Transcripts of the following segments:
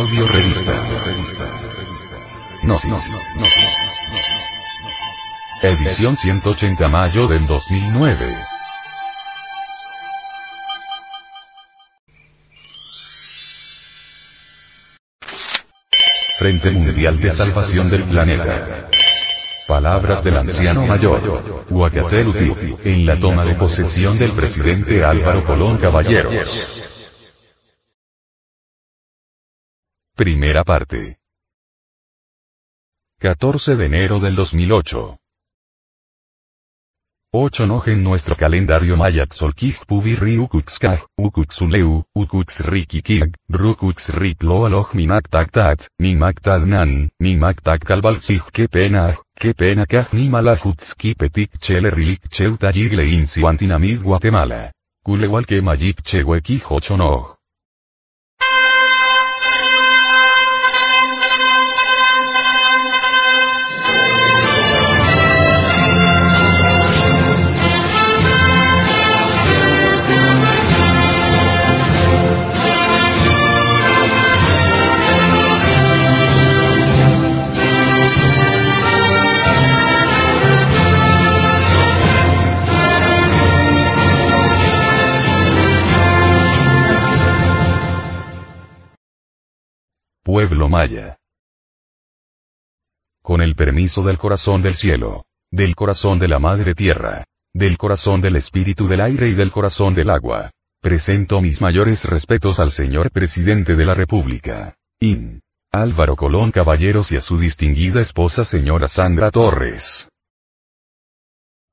Audio revista. Gnosis. Edición 180 mayo del 2009. Frente Mundial de Salvación del Planeta. Palabras del anciano mayor, Huacateluti, en la toma de posesión del presidente Álvaro Colón Caballeros. Primera parte. 14 de enero del 2008. 8 Noje en nuestro calendario maya Tzolkij Pubirri Ukutskaj, Ukutsuleu, Ukutsrikikig, Rukutsrik Loaloch Minak Tak Tat, Nimak Tadnan, Nimak Tak Kalbalsij que pena, que pena Kaj Nimalajutski Petik Chele Rilik Cheuta Yigle Insiwantinamid Guatemala. Kulewal que Mayik Chewekij 8 Noj. Pueblo Maya. Con el permiso del corazón del cielo, del corazón de la Madre Tierra, del corazón del Espíritu del Aire y del corazón del agua, presento mis mayores respetos al señor Presidente de la República, IN. Álvaro Colón Caballeros y a su distinguida esposa señora Sandra Torres.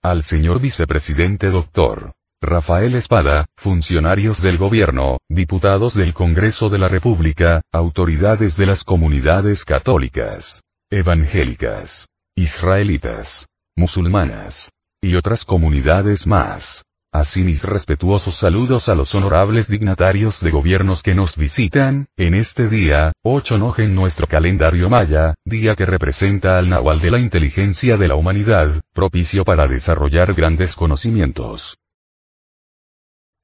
Al señor Vicepresidente Dr. Rafael Espada, funcionarios del gobierno, diputados del Congreso de la República, autoridades de las comunidades católicas, evangélicas, israelitas, musulmanas, y otras comunidades más. Así mis respetuosos saludos a los honorables dignatarios de gobiernos que nos visitan, en este día, 8 Noje en nuestro calendario maya, día que representa al Nahual de la inteligencia de la humanidad, propicio para desarrollar grandes conocimientos.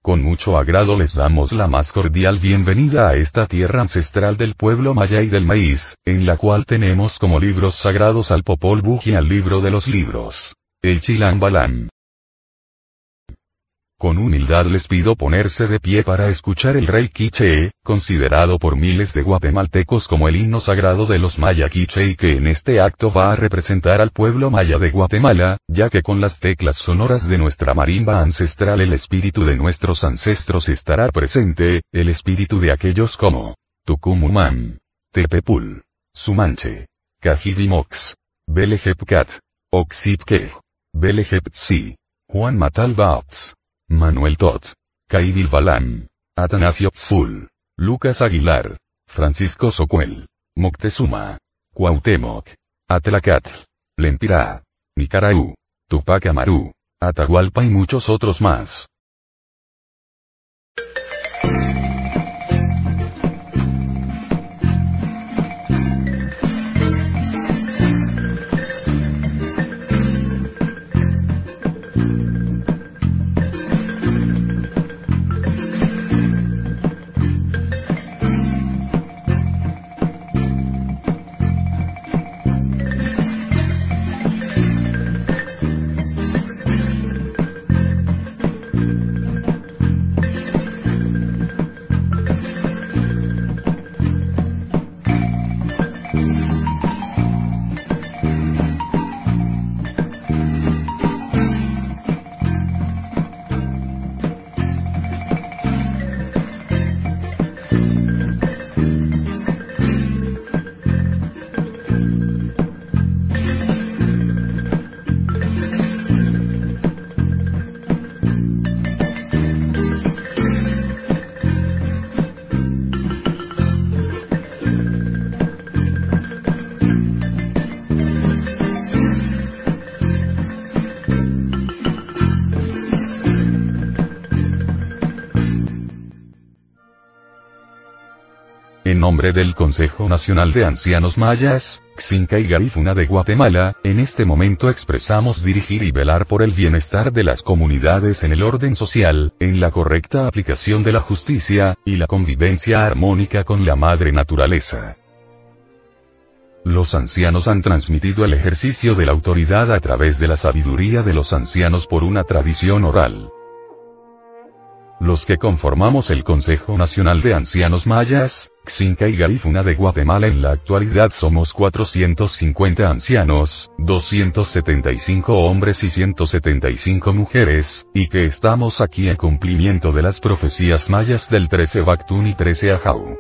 Con mucho agrado les damos la más cordial bienvenida a esta tierra ancestral del pueblo maya y del maíz, en la cual tenemos como libros sagrados al Popol Vuh y al libro de los libros, el Chilam Balam. Con humildad les pido ponerse de pie para escuchar el rey Quiche, considerado por miles de guatemaltecos como el himno sagrado de los maya Quiche y que en este acto va a representar al pueblo maya de Guatemala, ya que con las teclas sonoras de nuestra marimba ancestral el espíritu de nuestros ancestros estará presente, el espíritu de aquellos como Tucumumam, Tepepul, Sumanche, Cajibimox, Belejepcat, Oxipke, Belejeptsi, Juan Matal Bats. Manuel Tot. Kaidil Balam. Atanasio Tzul. Lucas Aguilar. Francisco Socuel. Moctezuma. Cuauhtémoc. Atlacatl. Lempira. Nicaraú. Tupac Amaru. Atahualpa y muchos otros más. Nombre del Consejo Nacional de Ancianos Mayas, Xinca y Garifuna de Guatemala, en este momento expresamos dirigir y velar por el bienestar de las comunidades en el orden social, en la correcta aplicación de la justicia, y la convivencia armónica con la madre naturaleza. Los ancianos han transmitido el ejercicio de la autoridad a través de la sabiduría de los ancianos por una tradición oral. Los que conformamos el Consejo Nacional de Ancianos Mayas, Xinca y Garifuna de Guatemala en la actualidad somos 450 ancianos, 275 hombres y 175 mujeres, y que estamos aquí en cumplimiento de las profecías mayas del 13 Bactún y 13 Ajau.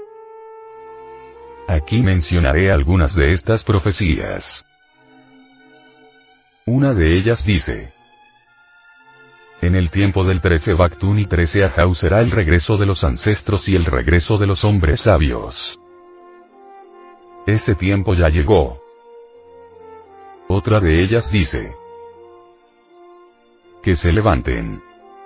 Aquí mencionaré algunas de estas profecías. Una de ellas dice, en el tiempo del 13 Bactún y 13 Ajau será el regreso de los ancestros y el regreso de los hombres sabios. Ese tiempo ya llegó. Otra de ellas dice, que se levanten.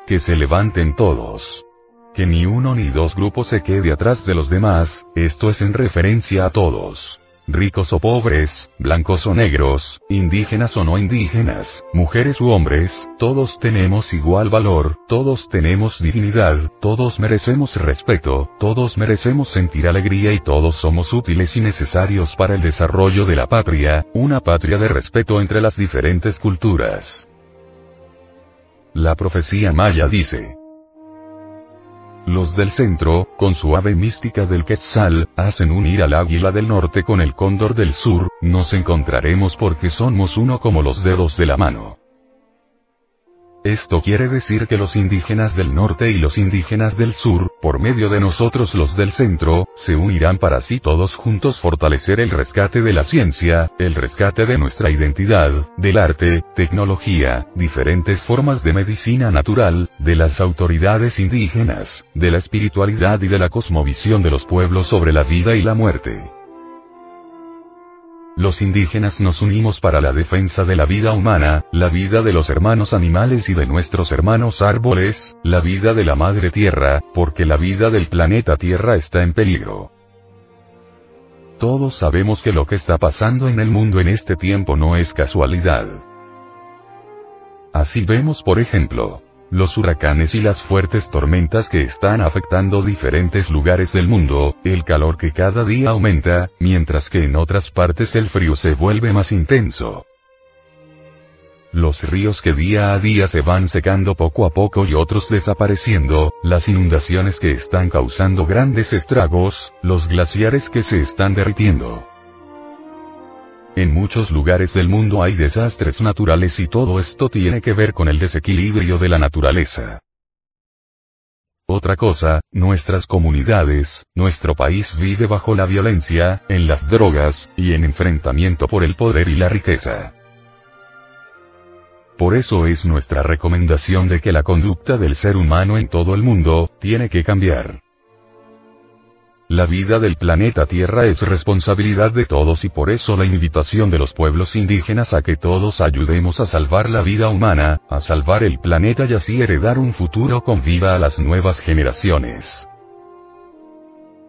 Que se levanten todos que ni uno ni dos grupos se quede atrás de los demás, esto es en referencia a todos. Ricos o pobres, blancos o negros, indígenas o no indígenas, mujeres u hombres, todos tenemos igual valor, todos tenemos dignidad, todos merecemos respeto, todos merecemos sentir alegría y todos somos útiles y necesarios para el desarrollo de la patria, una patria de respeto entre las diferentes culturas. La profecía maya dice, los del centro, con su ave mística del Quetzal, hacen unir al águila del norte con el cóndor del sur, nos encontraremos porque somos uno como los dedos de la mano. Esto quiere decir que los indígenas del norte y los indígenas del sur, por medio de nosotros los del centro, se unirán para así todos juntos fortalecer el rescate de la ciencia, el rescate de nuestra identidad, del arte, tecnología, diferentes formas de medicina natural, de las autoridades indígenas, de la espiritualidad y de la cosmovisión de los pueblos sobre la vida y la muerte. Los indígenas nos unimos para la defensa de la vida humana, la vida de los hermanos animales y de nuestros hermanos árboles, la vida de la madre tierra, porque la vida del planeta Tierra está en peligro. Todos sabemos que lo que está pasando en el mundo en este tiempo no es casualidad. Así vemos por ejemplo, los huracanes y las fuertes tormentas que están afectando diferentes lugares del mundo, el calor que cada día aumenta, mientras que en otras partes el frío se vuelve más intenso. Los ríos que día a día se van secando poco a poco y otros desapareciendo, las inundaciones que están causando grandes estragos, los glaciares que se están derritiendo. En muchos lugares del mundo hay desastres naturales y todo esto tiene que ver con el desequilibrio de la naturaleza. Otra cosa, nuestras comunidades, nuestro país vive bajo la violencia, en las drogas, y en enfrentamiento por el poder y la riqueza. Por eso es nuestra recomendación de que la conducta del ser humano en todo el mundo, tiene que cambiar. La vida del planeta Tierra es responsabilidad de todos y por eso la invitación de los pueblos indígenas a que todos ayudemos a salvar la vida humana, a salvar el planeta y así heredar un futuro con vida a las nuevas generaciones.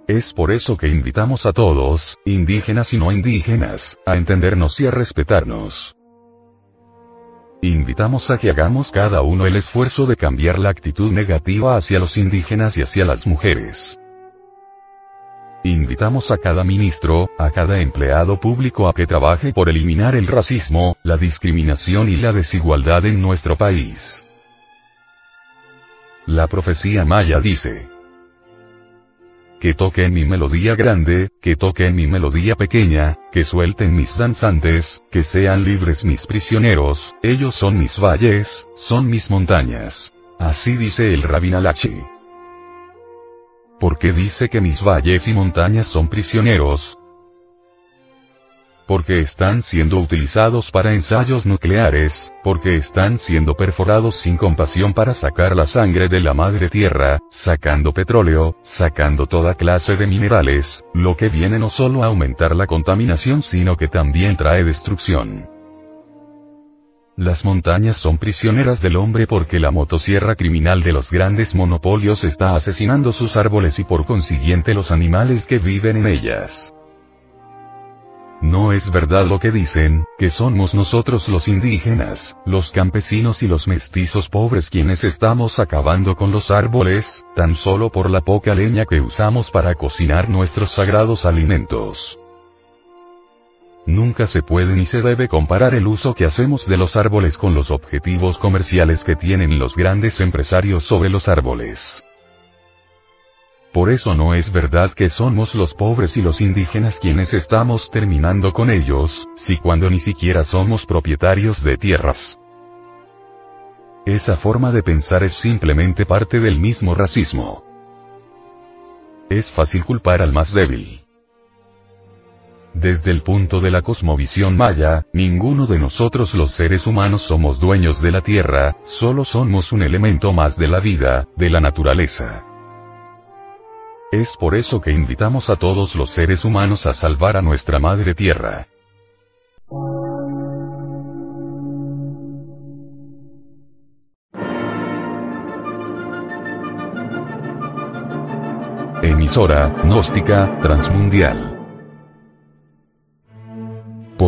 Es por eso que invitamos a todos, indígenas y no indígenas, a entendernos y a respetarnos. Invitamos a que hagamos cada uno el esfuerzo de cambiar la actitud negativa hacia los indígenas y hacia las mujeres. Invitamos a cada ministro, a cada empleado público a que trabaje por eliminar el racismo, la discriminación y la desigualdad en nuestro país. La profecía maya dice, que toquen mi melodía grande, que toquen mi melodía pequeña, que suelten mis danzantes, que sean libres mis prisioneros, ellos son mis valles, son mis montañas. Así dice el Rabinalachi. ¿Por qué dice que mis valles y montañas son prisioneros? Porque están siendo utilizados para ensayos nucleares, porque están siendo perforados sin compasión para sacar la sangre de la madre tierra, sacando petróleo, sacando toda clase de minerales, lo que viene no solo a aumentar la contaminación sino que también trae destrucción. Las montañas son prisioneras del hombre porque la motosierra criminal de los grandes monopolios está asesinando sus árboles y por consiguiente los animales que viven en ellas. No es verdad lo que dicen, que somos nosotros los indígenas, los campesinos y los mestizos pobres quienes estamos acabando con los árboles, tan solo por la poca leña que usamos para cocinar nuestros sagrados alimentos. Nunca se puede ni se debe comparar el uso que hacemos de los árboles con los objetivos comerciales que tienen los grandes empresarios sobre los árboles. Por eso no es verdad que somos los pobres y los indígenas quienes estamos terminando con ellos, si cuando ni siquiera somos propietarios de tierras. Esa forma de pensar es simplemente parte del mismo racismo. Es fácil culpar al más débil. Desde el punto de la cosmovisión maya, ninguno de nosotros los seres humanos somos dueños de la tierra, solo somos un elemento más de la vida, de la naturaleza. Es por eso que invitamos a todos los seres humanos a salvar a nuestra madre tierra. Emisora, gnóstica, transmundial